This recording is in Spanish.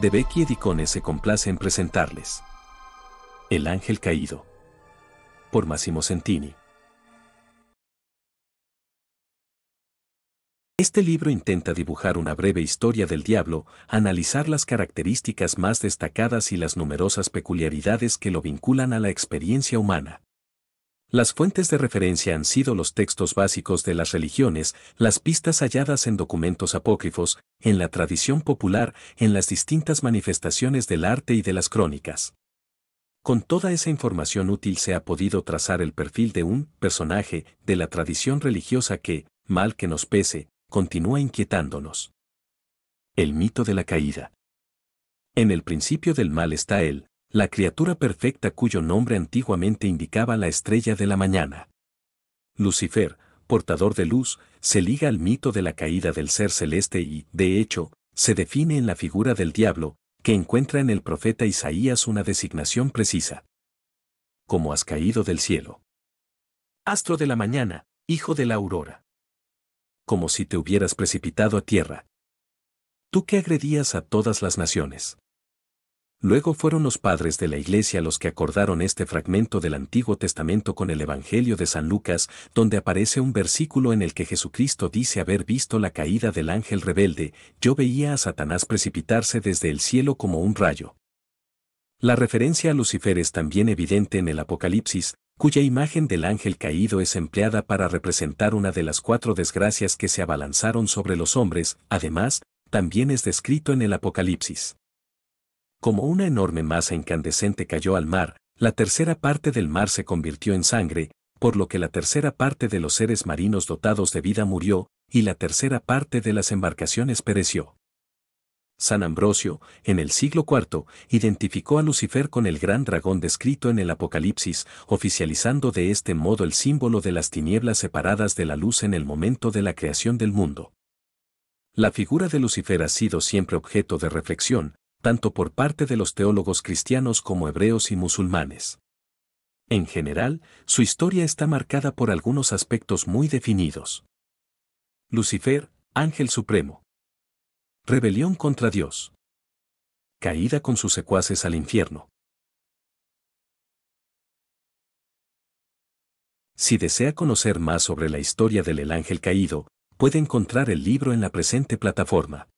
de Becky Edicone se complace en presentarles. El ángel caído. Por Massimo Centini. Este libro intenta dibujar una breve historia del diablo, analizar las características más destacadas y las numerosas peculiaridades que lo vinculan a la experiencia humana. Las fuentes de referencia han sido los textos básicos de las religiones, las pistas halladas en documentos apócrifos, en la tradición popular, en las distintas manifestaciones del arte y de las crónicas. Con toda esa información útil se ha podido trazar el perfil de un personaje de la tradición religiosa que, mal que nos pese, continúa inquietándonos. El mito de la caída. En el principio del mal está él, la criatura perfecta cuyo nombre antiguamente indicaba la estrella de la mañana. Lucifer, portador de luz, se liga al mito de la caída del ser celeste y, de hecho, se define en la figura del diablo, que encuentra en el profeta Isaías una designación precisa. Como has caído del cielo. Astro de la mañana, hijo de la aurora. Como si te hubieras precipitado a tierra. Tú que agredías a todas las naciones. Luego fueron los padres de la Iglesia los que acordaron este fragmento del Antiguo Testamento con el Evangelio de San Lucas, donde aparece un versículo en el que Jesucristo dice haber visto la caída del ángel rebelde, yo veía a Satanás precipitarse desde el cielo como un rayo. La referencia a Lucifer es también evidente en el Apocalipsis, cuya imagen del ángel caído es empleada para representar una de las cuatro desgracias que se abalanzaron sobre los hombres, además, también es descrito en el Apocalipsis. Como una enorme masa incandescente cayó al mar, la tercera parte del mar se convirtió en sangre, por lo que la tercera parte de los seres marinos dotados de vida murió, y la tercera parte de las embarcaciones pereció. San Ambrosio, en el siglo IV, identificó a Lucifer con el gran dragón descrito en el Apocalipsis, oficializando de este modo el símbolo de las tinieblas separadas de la luz en el momento de la creación del mundo. La figura de Lucifer ha sido siempre objeto de reflexión, tanto por parte de los teólogos cristianos como hebreos y musulmanes. En general, su historia está marcada por algunos aspectos muy definidos. Lucifer, ángel supremo. Rebelión contra Dios. Caída con sus secuaces al infierno. Si desea conocer más sobre la historia del el ángel caído, puede encontrar el libro en la presente plataforma.